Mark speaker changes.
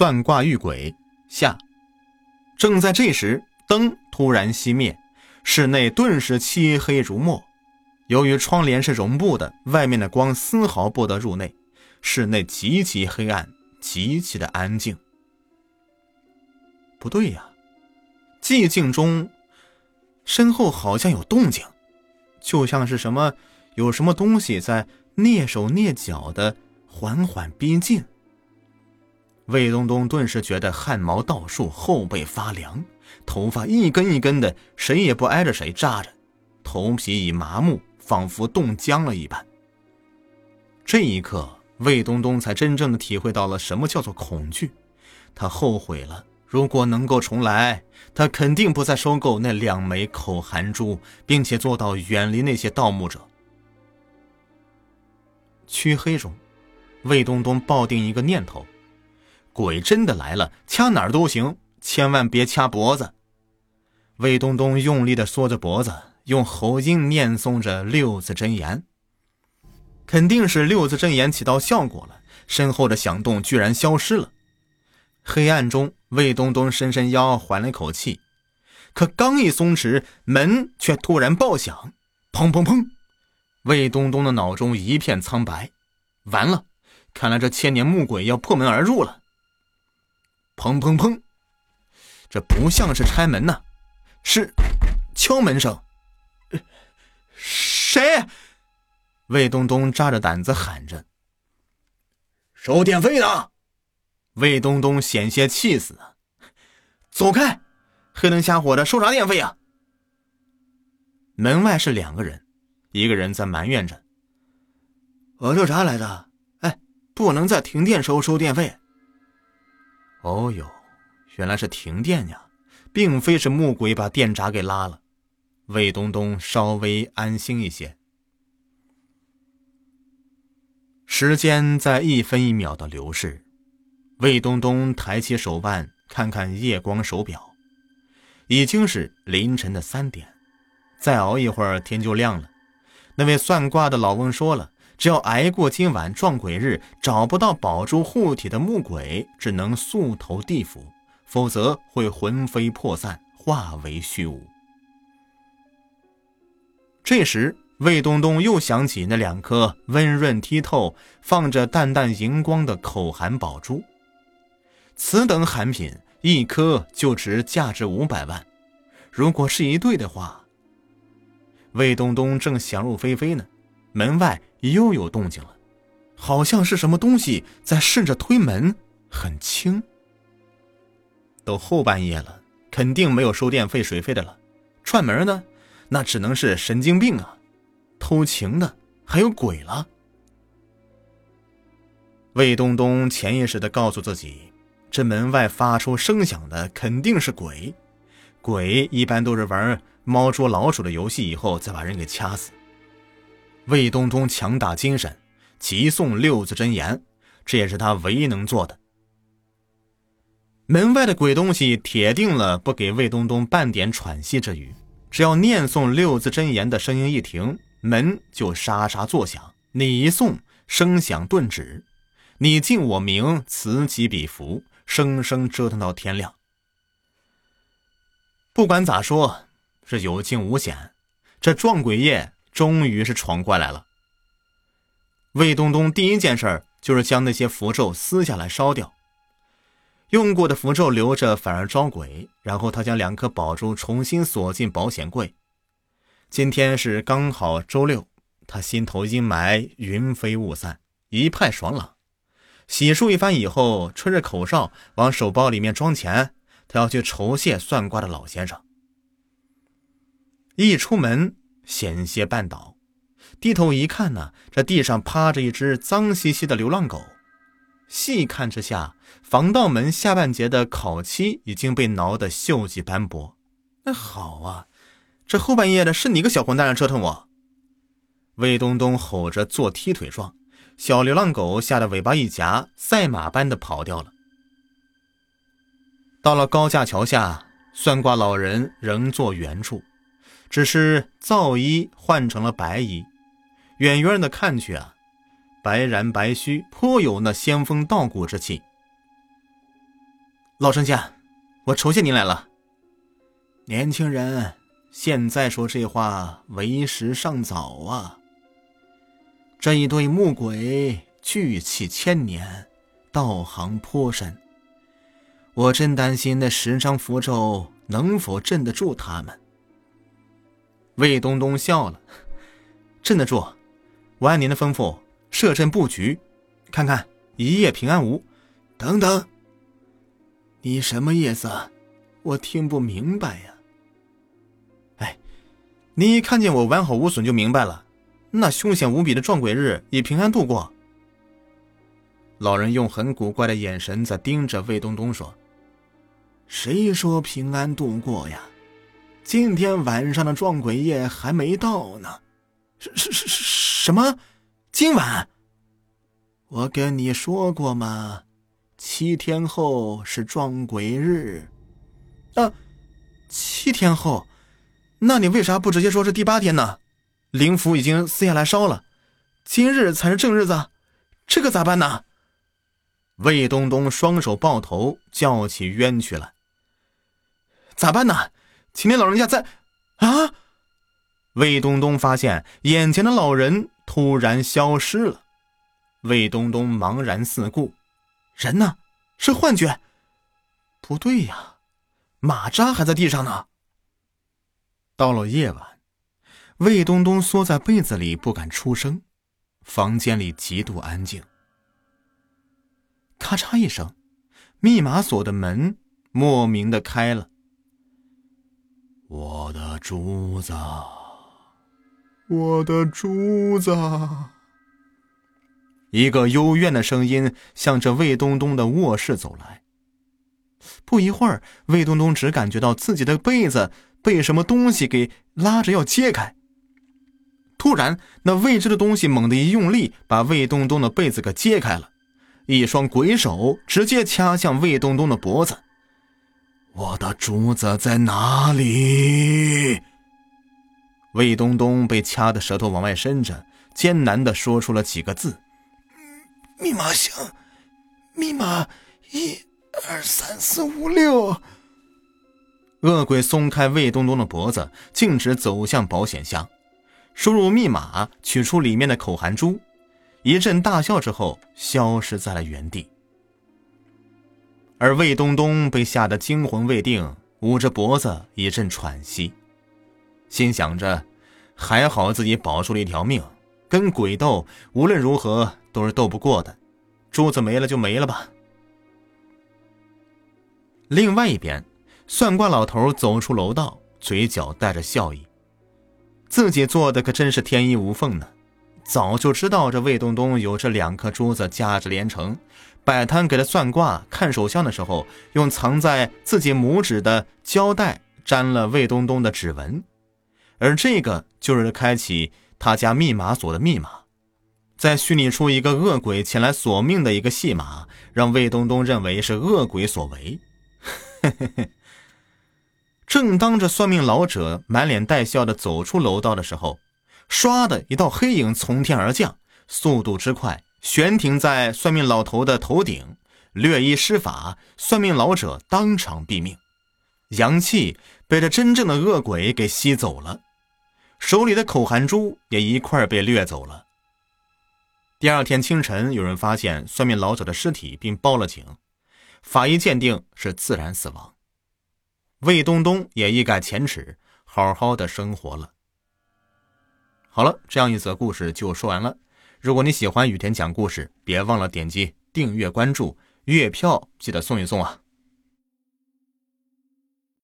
Speaker 1: 算卦遇鬼下。正在这时，灯突然熄灭，室内顿时漆黑如墨。由于窗帘是绒布的，外面的光丝毫不得入内，室内极其黑暗，极其的安静。不对呀，寂静中，身后好像有动静，就像是什么有什么东西在蹑手蹑脚的缓缓逼近。魏东东顿时觉得汗毛倒竖，后背发凉，头发一根一根的，谁也不挨着谁扎着，头皮已麻木，仿佛冻僵了一般。这一刻，魏东东才真正的体会到了什么叫做恐惧，他后悔了。如果能够重来，他肯定不再收购那两枚口含珠，并且做到远离那些盗墓者。黢黑中，魏东东抱定一个念头：鬼真的来了，掐哪儿都行，千万别掐脖子。魏东东用力的缩着脖子，用喉音念诵着六字真言。肯定是六字真言起到效果了，身后的响动居然消失了。黑暗中，魏东东伸伸腰，缓了一口气。可刚一松弛，门却突然爆响，砰砰砰！魏东东的脑中一片苍白，完了，看来这千年木鬼要破门而入了。砰砰砰！这不像是拆门呐，是敲门声。谁？魏东东扎着胆子喊着：“收电费呢。”魏东东险些气死了，走开！黑灯瞎火的，收啥电费啊？门外是两个人，一个人在埋怨着：“我这啥来着？哎，不能在停电时候收电费。”哦呦，原来是停电呀，并非是木鬼把电闸给拉了。魏东东稍微安心一些。时间在一分一秒的流逝。魏东东抬起手腕，看看夜光手表，已经是凌晨的三点，再熬一会儿天就亮了。那位算卦的老翁说了，只要挨过今晚撞鬼日，找不到保住护体的木鬼，只能速投地府，否则会魂飞魄散，化为虚无。这时，魏东东又想起那两颗温润剔透、放着淡淡荧光的口含宝珠。此等罕品，一颗就值价值五百万。如果是一对的话，魏东东正想入非非呢，门外又有动静了，好像是什么东西在试着推门，很轻。都后半夜了，肯定没有收电费水费的了。串门呢，那只能是神经病啊！偷情的还有鬼了。魏东东潜意识的告诉自己。这门外发出声响的肯定是鬼，鬼一般都是玩猫捉老鼠的游戏以后再把人给掐死。魏东东强打精神，急诵六字真言，这也是他唯一能做的。门外的鬼东西铁定了不给魏东东半点喘息之余，只要念诵六字真言的声音一停，门就沙沙作响；你一诵，声响顿止；你敬我名，此起彼伏。生生折腾到天亮。不管咋说，是有惊无险，这撞鬼夜终于是闯过来了。魏东东第一件事就是将那些符咒撕下来烧掉，用过的符咒留着反而招鬼。然后他将两颗宝珠重新锁进保险柜。今天是刚好周六，他心头阴霾云飞雾散，一派爽朗。洗漱一番以后，吹着口哨往手包里面装钱。他要去酬谢算卦的老先生。一出门，险些绊倒，低头一看呢，这地上趴着一只脏兮兮的流浪狗。细看之下，防盗门下半截的烤漆已经被挠得锈迹斑驳。那好啊，这后半夜的是你个小混蛋折腾我！魏东东吼着做踢腿状。小流浪狗吓得尾巴一夹，赛马般的跑掉了。到了高架桥下，算卦老人仍坐原处，只是皂衣换成了白衣。远远的看去啊，白髯白须，颇有那仙风道骨之气。老神仙，我酬谢您来了。年轻人，现在说这话为时尚早啊。这一对木鬼聚气千年，道行颇深，我真担心那十张符咒能否镇得住他们。魏东东笑了，镇得住，我按您的吩咐设阵布局，看看一夜平安无。等等。你什么意思？我听不明白呀。哎，你一看见我完好无损就明白了。那凶险无比的撞鬼日已平安度过。老人用很古怪的眼神在盯着魏东东说：“谁说平安度过呀？今天晚上的撞鬼夜还没到呢。什什什什么？今晚？我跟你说过吗？”七天后是撞鬼日，啊，七天后，那你为啥不直接说是第八天呢？灵符已经撕下来烧了，今日才是正日子，这可咋办呢？魏东东双手抱头，叫起冤屈来。咋办呢？秦天老人家在啊！魏东东发现眼前的老人突然消失了，魏东东茫然四顾。人呢？是幻觉？不对呀，马扎还在地上呢。到了夜晚，魏东东缩在被子里不敢出声，房间里极度安静。咔嚓一声，密码锁的门莫名的开了。我的珠子，我的珠子。一个幽怨的声音向着魏东东的卧室走来。不一会儿，魏东东只感觉到自己的被子被什么东西给拉着要揭开。突然，那未知的东西猛地一用力，把魏东东的被子给揭开了，一双鬼手直接掐向魏东东的脖子。我的珠子在哪里？魏东东被掐的舌头往外伸着，艰难的说出了几个字。密码箱，密码一二三四五六。恶鬼松开魏东东的脖子，径直走向保险箱，输入密码，取出里面的口含珠，一阵大笑之后，消失在了原地。而魏东东被吓得惊魂未定，捂着脖子一阵喘息，心想着，还好自己保住了一条命。跟鬼斗，无论如何都是斗不过的，珠子没了就没了吧。另外一边，算卦老头走出楼道，嘴角带着笑意，自己做的可真是天衣无缝呢。早就知道这魏东东有这两颗珠子价值连城，摆摊给他算卦、看手相的时候，用藏在自己拇指的胶带粘了魏东东的指纹，而这个就是开启。他家密码锁的密码，再虚拟出一个恶鬼前来索命的一个戏码，让魏东东认为是恶鬼所为。正当这算命老者满脸带笑的走出楼道的时候，唰的一道黑影从天而降，速度之快，悬停在算命老头的头顶，略一施法，算命老者当场毙命，阳气被这真正的恶鬼给吸走了。手里的口含珠也一块被掠走了。第二天清晨，有人发现算命老者的尸体，并报了警。法医鉴定是自然死亡。魏东东也一改前耻，好好的生活了。好了，这样一则故事就说完了。如果你喜欢雨田讲故事，别忘了点击订阅关注，月票记得送一送啊！